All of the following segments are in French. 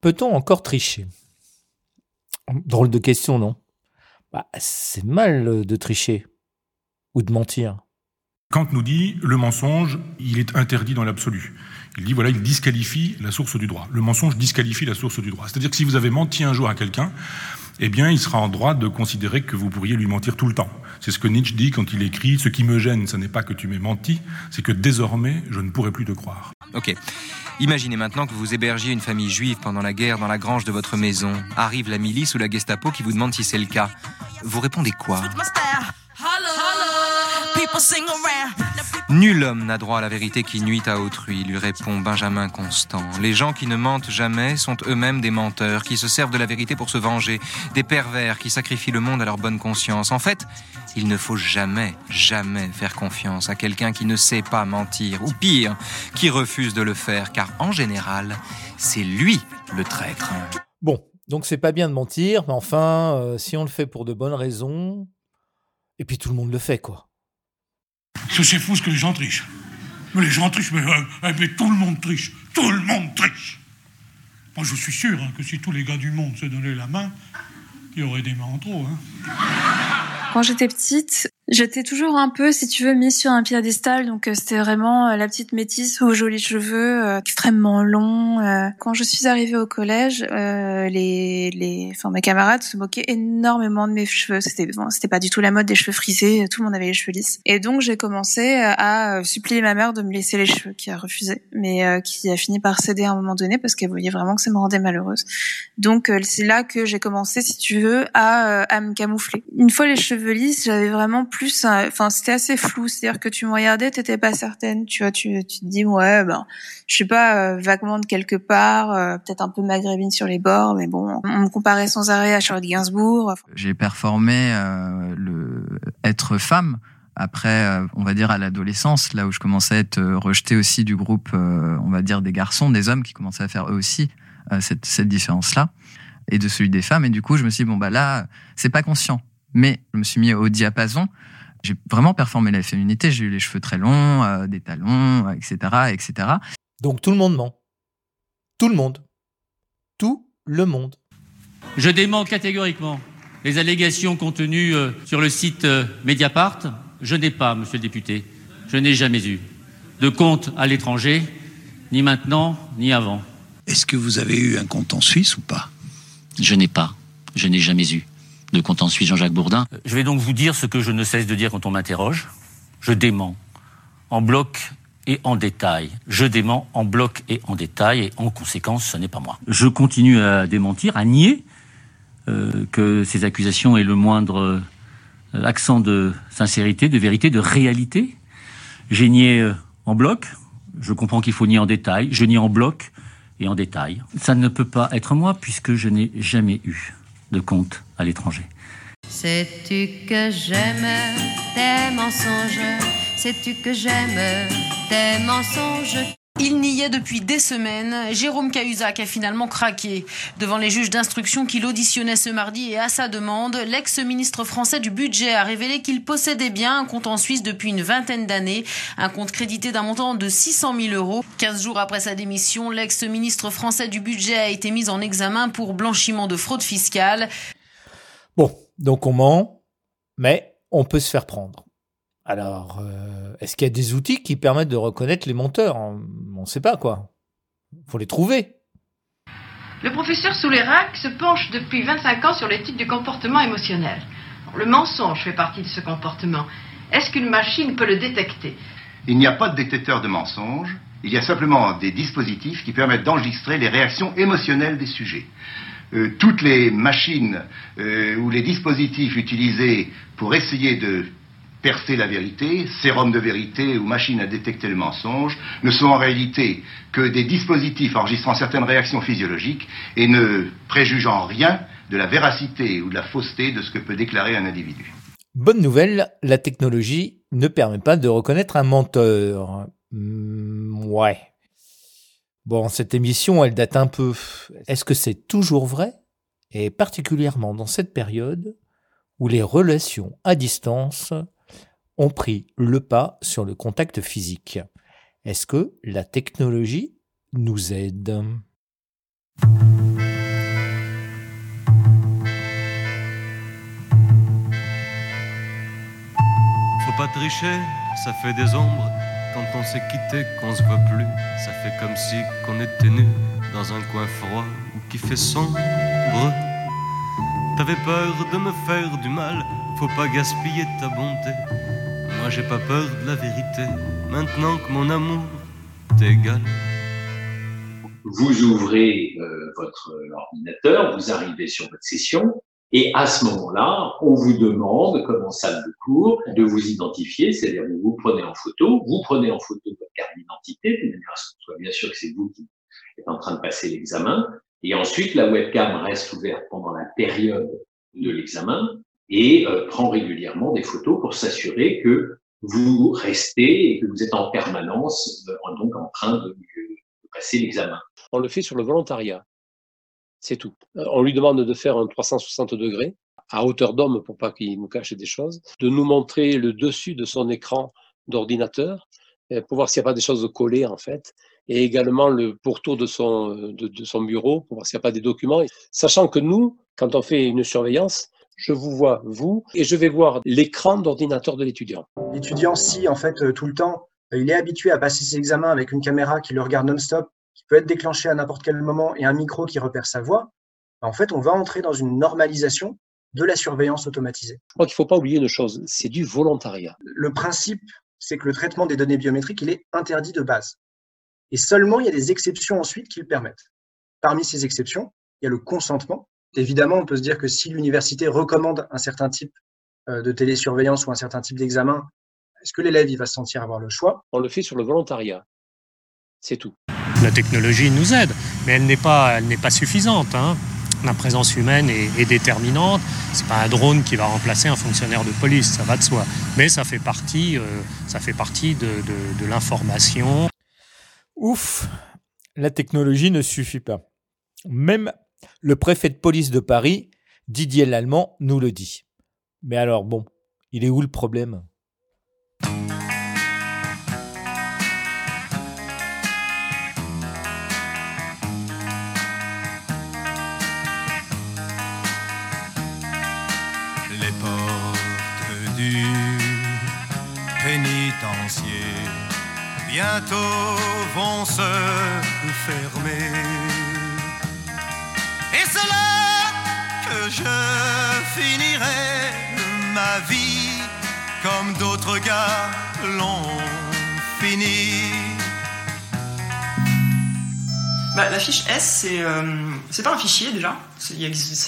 Peut-on encore tricher? Drôle de question, non? Bah, C'est mal de tricher ou de mentir. Kant nous dit le mensonge, il est interdit dans l'absolu. Il dit voilà, il disqualifie la source du droit. Le mensonge disqualifie la source du droit. C'est-à-dire que si vous avez menti un jour à quelqu'un, eh bien, il sera en droit de considérer que vous pourriez lui mentir tout le temps. C'est ce que Nietzsche dit quand il écrit Ce qui me gêne, ce n'est pas que tu m'aies menti, c'est que désormais, je ne pourrai plus te croire. Ok. Imaginez maintenant que vous hébergiez une famille juive pendant la guerre dans la grange de votre maison. Arrive la milice ou la Gestapo qui vous demande si c'est le cas. Vous répondez quoi? Nul homme n'a droit à la vérité qui nuit à autrui, lui répond Benjamin Constant. Les gens qui ne mentent jamais sont eux-mêmes des menteurs, qui se servent de la vérité pour se venger, des pervers qui sacrifient le monde à leur bonne conscience. En fait, il ne faut jamais, jamais faire confiance à quelqu'un qui ne sait pas mentir, ou pire, qui refuse de le faire, car en général, c'est lui le traître. Bon, donc c'est pas bien de mentir, mais enfin, euh, si on le fait pour de bonnes raisons, et puis tout le monde le fait, quoi. C'est fou ce que les gens trichent. Mais les gens trichent, mais, euh, mais, tout le monde triche. Tout le monde triche. Moi, je suis sûr hein, que si tous les gars du monde se donnaient la main, il y aurait des mains en trop. Hein. Quand j'étais petite, J'étais toujours un peu, si tu veux, mise sur un piédestal, donc euh, c'était vraiment euh, la petite métisse aux jolis cheveux, euh, extrêmement longs. Quand je suis arrivée au collège, les, les, enfin mes camarades se moquaient énormément de mes cheveux. C'était, bon, c'était pas du tout la mode des cheveux frisés. Tout le monde avait les cheveux lisses. Et donc j'ai commencé à supplier ma mère de me laisser les cheveux, qui a refusé, mais qui a fini par céder à un moment donné parce qu'elle voyait vraiment que ça me rendait malheureuse. Donc c'est là que j'ai commencé, si tu veux, à, à me camoufler. Une fois les cheveux lisses, j'avais vraiment plus plus, enfin, c'était assez flou. C'est-à-dire que tu me regardais, t'étais pas certaine. Tu vois, tu, tu te dis, ouais, ben, je sais pas, euh, vaguement de quelque part, euh, peut-être un peu maghrébine sur les bords, mais bon, on me comparait sans arrêt à Charlotte Gainsbourg. J'ai performé euh, le être femme après, on va dire à l'adolescence, là où je commençais à être rejeté aussi du groupe, on va dire des garçons, des hommes qui commençaient à faire eux aussi cette, cette différence-là, et de celui des femmes. Et du coup, je me suis dit, bon, bah là, c'est pas conscient mais je me suis mis au diapason. J'ai vraiment performé la féminité. J'ai eu les cheveux très longs, euh, des talons, etc., etc. Donc tout le monde ment. Tout le monde. Tout le monde. Je dément catégoriquement les allégations contenues euh, sur le site euh, Mediapart. Je n'ai pas, monsieur le député, je n'ai jamais eu de compte à l'étranger, ni maintenant, ni avant. Est-ce que vous avez eu un compte en Suisse ou pas? Je n'ai pas. Je n'ai jamais eu de Suisse Jean-Jacques Bourdin. Je vais donc vous dire ce que je ne cesse de dire quand on m'interroge. Je dément en bloc et en détail. Je dément en bloc et en détail, et en conséquence, ce n'est pas moi. Je continue à démentir, à nier euh, que ces accusations aient le moindre euh, accent de sincérité, de vérité, de réalité. J'ai nié euh, en bloc, je comprends qu'il faut nier en détail, je nie en bloc et en détail. Ça ne peut pas être moi puisque je n'ai jamais eu de compte à l'étranger. Sais-tu que j'aime tes mensonges? Sais-tu que j'aime tes mensonges? Il niait depuis des semaines. Jérôme Cahuzac a finalement craqué devant les juges d'instruction qui l'auditionnaient ce mardi et à sa demande, l'ex-ministre français du budget a révélé qu'il possédait bien un compte en Suisse depuis une vingtaine d'années, un compte crédité d'un montant de 600 000 euros. Quinze jours après sa démission, l'ex-ministre français du budget a été mis en examen pour blanchiment de fraude fiscale. Bon, donc on ment, mais on peut se faire prendre. Alors, euh, est-ce qu'il y a des outils qui permettent de reconnaître les menteurs? On ne sait pas quoi. Il faut les trouver. Le professeur Soulerac se penche depuis 25 ans sur l'éthique du comportement émotionnel. Le mensonge fait partie de ce comportement. Est-ce qu'une machine peut le détecter? Il n'y a pas de détecteur de mensonge. Il y a simplement des dispositifs qui permettent d'enregistrer les réactions émotionnelles des sujets. Euh, toutes les machines euh, ou les dispositifs utilisés pour essayer de percer la vérité, sérum de vérité ou machine à détecter le mensonge, ne sont en réalité que des dispositifs enregistrant certaines réactions physiologiques et ne préjugeant rien de la véracité ou de la fausseté de ce que peut déclarer un individu. Bonne nouvelle, la technologie ne permet pas de reconnaître un menteur. Hmm, ouais. Bon, cette émission, elle date un peu. Est-ce que c'est toujours vrai? Et particulièrement dans cette période où les relations à distance ont pris le pas sur le contact physique. Est-ce que la technologie nous aide? Faut pas tricher, ça fait des ombres. Quand on s'est quitté, qu'on se voit plus, ça fait comme si qu'on était nu dans un coin froid ou qui fait sombre. T'avais peur de me faire du mal, faut pas gaspiller ta bonté moi j'ai pas peur de la vérité, maintenant que mon amour t'égale. Vous ouvrez euh, votre ordinateur, vous arrivez sur votre session, et à ce moment-là, on vous demande, comme en salle de cours, de vous identifier, c'est-à-dire vous vous prenez en photo, vous prenez en photo votre carte d'identité, de manière à ce soit bien sûr que c'est vous qui êtes en train de passer l'examen, et ensuite la webcam reste ouverte pendant la période de l'examen et euh, prend régulièrement des photos pour s'assurer que vous restez et que vous êtes en permanence euh, donc en train de, passer l'examen. On le fait sur le volontariat. C'est tout. Euh, on lui demande de faire un 360 degrés à hauteur d'homme pour pas qu'il nous cache des choses, de nous montrer le dessus de son écran d'ordinateur pour voir s'il n'y a pas des choses collées en fait, et également le pourtour de son, de son bureau pour voir s'il n'y a pas des documents. Sachant que nous, quand on fait une surveillance, je vous vois, vous, et je vais voir l'écran d'ordinateur de l'étudiant. L'étudiant, si en fait euh, tout le temps, il est habitué à passer ses examens avec une caméra qui le regarde non-stop, qui peut être déclenchée à n'importe quel moment, et un micro qui repère sa voix, en fait, on va entrer dans une normalisation de la surveillance automatisée. Je crois qu'il ne faut pas oublier une chose, c'est du volontariat. Le principe, c'est que le traitement des données biométriques, il est interdit de base. Et seulement, il y a des exceptions ensuite qui le permettent. Parmi ces exceptions, il y a le consentement. Évidemment, on peut se dire que si l'université recommande un certain type euh, de télésurveillance ou un certain type d'examen, est-ce que l'élève va se sentir avoir le choix? On le fait sur le volontariat. C'est tout. La technologie nous aide, mais elle n'est pas, elle n'est pas suffisante. Hein. La présence humaine est, est déterminante. C'est pas un drone qui va remplacer un fonctionnaire de police, ça va de soi. Mais ça fait partie, euh, ça fait partie de, de, de l'information. Ouf, la technologie ne suffit pas. Même le préfet de police de Paris, Didier Lallemand, nous le dit. Mais alors bon, il est où le problème? Les portes du pénitencier bientôt vont se fermer. C'est là que je finirai ma vie comme d'autres gars l'ont fini. Bah, la fiche S, c'est euh, c'est pas un fichier déjà. Ça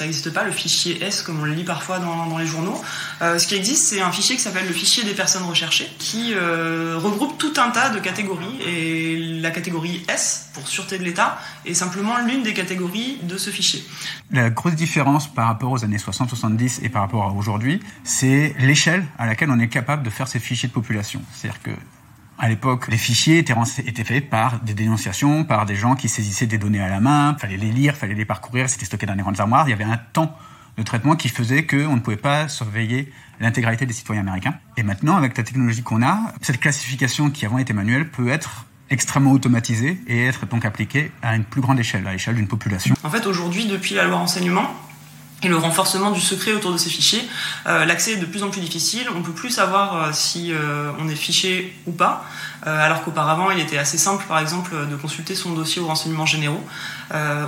n'existe pas, le fichier S, comme on le lit parfois dans, dans les journaux. Euh, ce qui existe, c'est un fichier qui s'appelle le fichier des personnes recherchées, qui euh, regroupe tout un tas de catégories. Et la catégorie S, pour sûreté de l'État, est simplement l'une des catégories de ce fichier. La grosse différence par rapport aux années 60-70 et par rapport à aujourd'hui, c'est l'échelle à laquelle on est capable de faire ces fichiers de population. C'est-à-dire que à l'époque, les fichiers étaient, faits par des dénonciations, par des gens qui saisissaient des données à la main, fallait les lire, fallait les parcourir, c'était stocké dans des grandes armoires. Il y avait un temps de traitement qui faisait qu'on ne pouvait pas surveiller l'intégralité des citoyens américains. Et maintenant, avec la technologie qu'on a, cette classification qui avant était manuelle peut être extrêmement automatisée et être donc appliquée à une plus grande échelle, à l'échelle d'une population. En fait, aujourd'hui, depuis la loi renseignement et le renforcement du secret autour de ces fichiers, euh, l'accès est de plus en plus difficile. On peut plus savoir euh, si euh, on est fiché ou pas, alors qu'auparavant, il était assez simple, par exemple, de consulter son dossier aux renseignements généraux.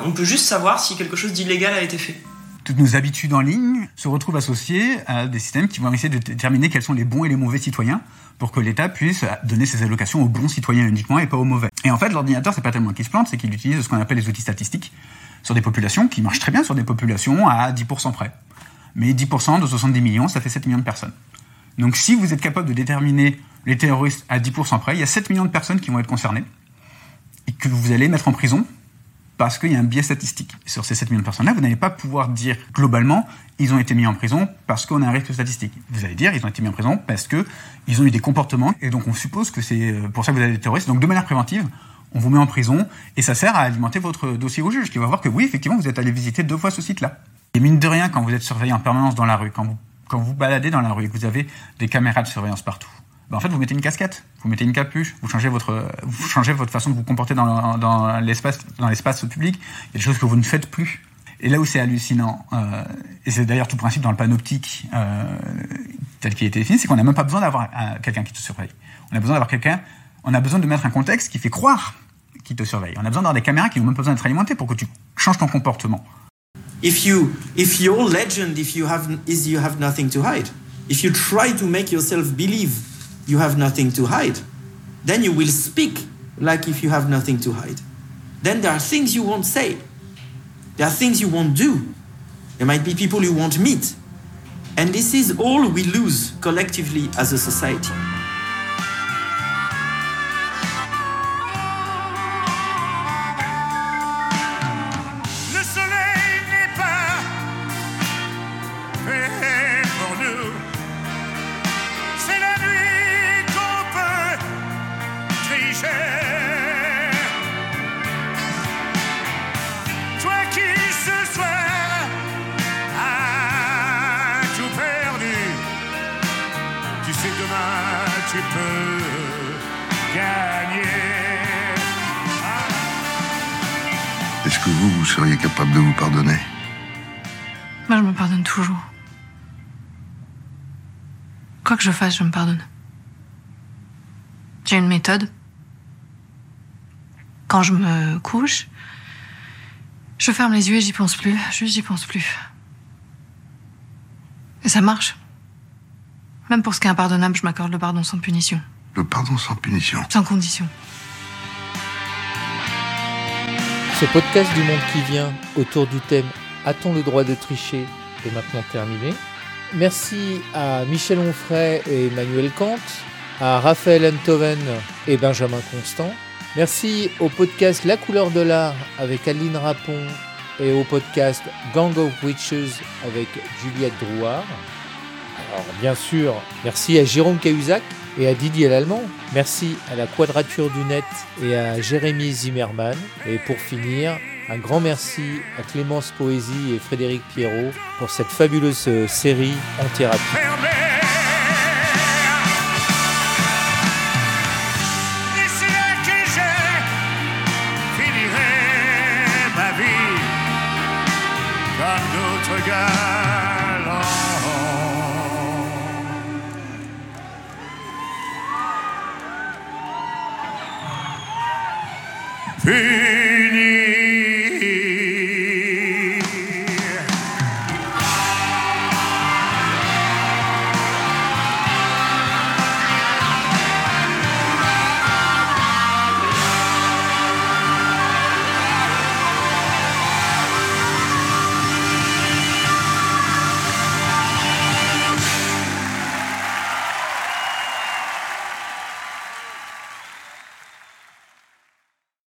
On peut juste savoir si quelque chose d'illégal a été fait. Toutes nos habitudes en ligne se retrouvent associées à des systèmes qui vont essayer de déterminer quels sont les bons et les mauvais citoyens pour que l'État puisse donner ses allocations aux bons citoyens uniquement et pas aux mauvais. Et en fait, l'ordinateur, c'est pas tellement qu'il se plante, c'est qu'il utilise ce qu'on appelle les outils statistiques sur des populations qui marchent très bien sur des populations à 10% près. Mais 10% de 70 millions, ça fait 7 millions de personnes. Donc si vous êtes capable de déterminer les terroristes à 10% près, il y a 7 millions de personnes qui vont être concernées et que vous allez mettre en prison parce qu'il y a un biais statistique. Sur ces 7 millions de personnes-là, vous n'allez pas pouvoir dire globalement, ils ont été mis en prison parce qu'on a un risque statistique. Vous allez dire, ils ont été mis en prison parce qu'ils ont eu des comportements, et donc on suppose que c'est pour ça que vous avez des terroristes. Donc de manière préventive, on vous met en prison, et ça sert à alimenter votre dossier au juge, qui va voir que oui, effectivement, vous êtes allé visiter deux fois ce site-là. Et mine de rien, quand vous êtes surveillé en permanence dans la rue, quand vous, quand vous baladez dans la rue et que vous avez des caméras de surveillance partout, ben en fait, vous mettez une casquette, vous mettez une capuche, vous changez votre, vous changez votre façon de vous comporter dans, l'espace, dans l'espace public. Il y a des choses que vous ne faites plus. Et là où c'est hallucinant, euh, et c'est d'ailleurs tout principe dans le panoptique, euh, tel qu'il était défini, c'est qu'on n'a même pas besoin d'avoir quelqu'un qui te surveille. On a besoin d'avoir quelqu'un, on a besoin de mettre un contexte qui fait croire qu'il te surveille. On a besoin d'avoir des caméras qui n'ont même pas besoin d'être alimentées pour que tu changes ton comportement. If you, if legend, if you have, is you have nothing to hide, if you try you have nothing to hide, then you will speak like if you have nothing to hide. Then there are things you won't say. There are things you won't do. There might be people you won't meet. And this is all we lose collectively as a society. Est-ce que vous, vous seriez capable de vous pardonner? Moi, je me pardonne toujours. Quoi que je fasse, je me pardonne. J'ai une méthode. Quand je me couche, je ferme les yeux et j'y pense plus. Juste, j'y pense plus. Et ça marche. Même pour ce qui est impardonnable, je m'accorde le pardon sans punition, Le pardon sans punition. sans condition. Ce podcast du monde qui vient autour du thème A-t-on le droit de tricher? est maintenant terminé. Merci à Michel Onfray et Emmanuel Kant, à Raphaël Enthoven et Benjamin Constant. Merci au podcast La couleur de l'art avec Aline Rapon et au podcast Gang of Witches avec Juliette Drouard. Alors bien sûr, merci à Jérôme Cahuzac et à Didier Lallemand. Merci à la Quadrature du Net et à Jérémy Zimmerman. Et pour finir, un grand merci à Clémence Poésie et Frédéric Pierrot pour cette fabuleuse série en thérapie.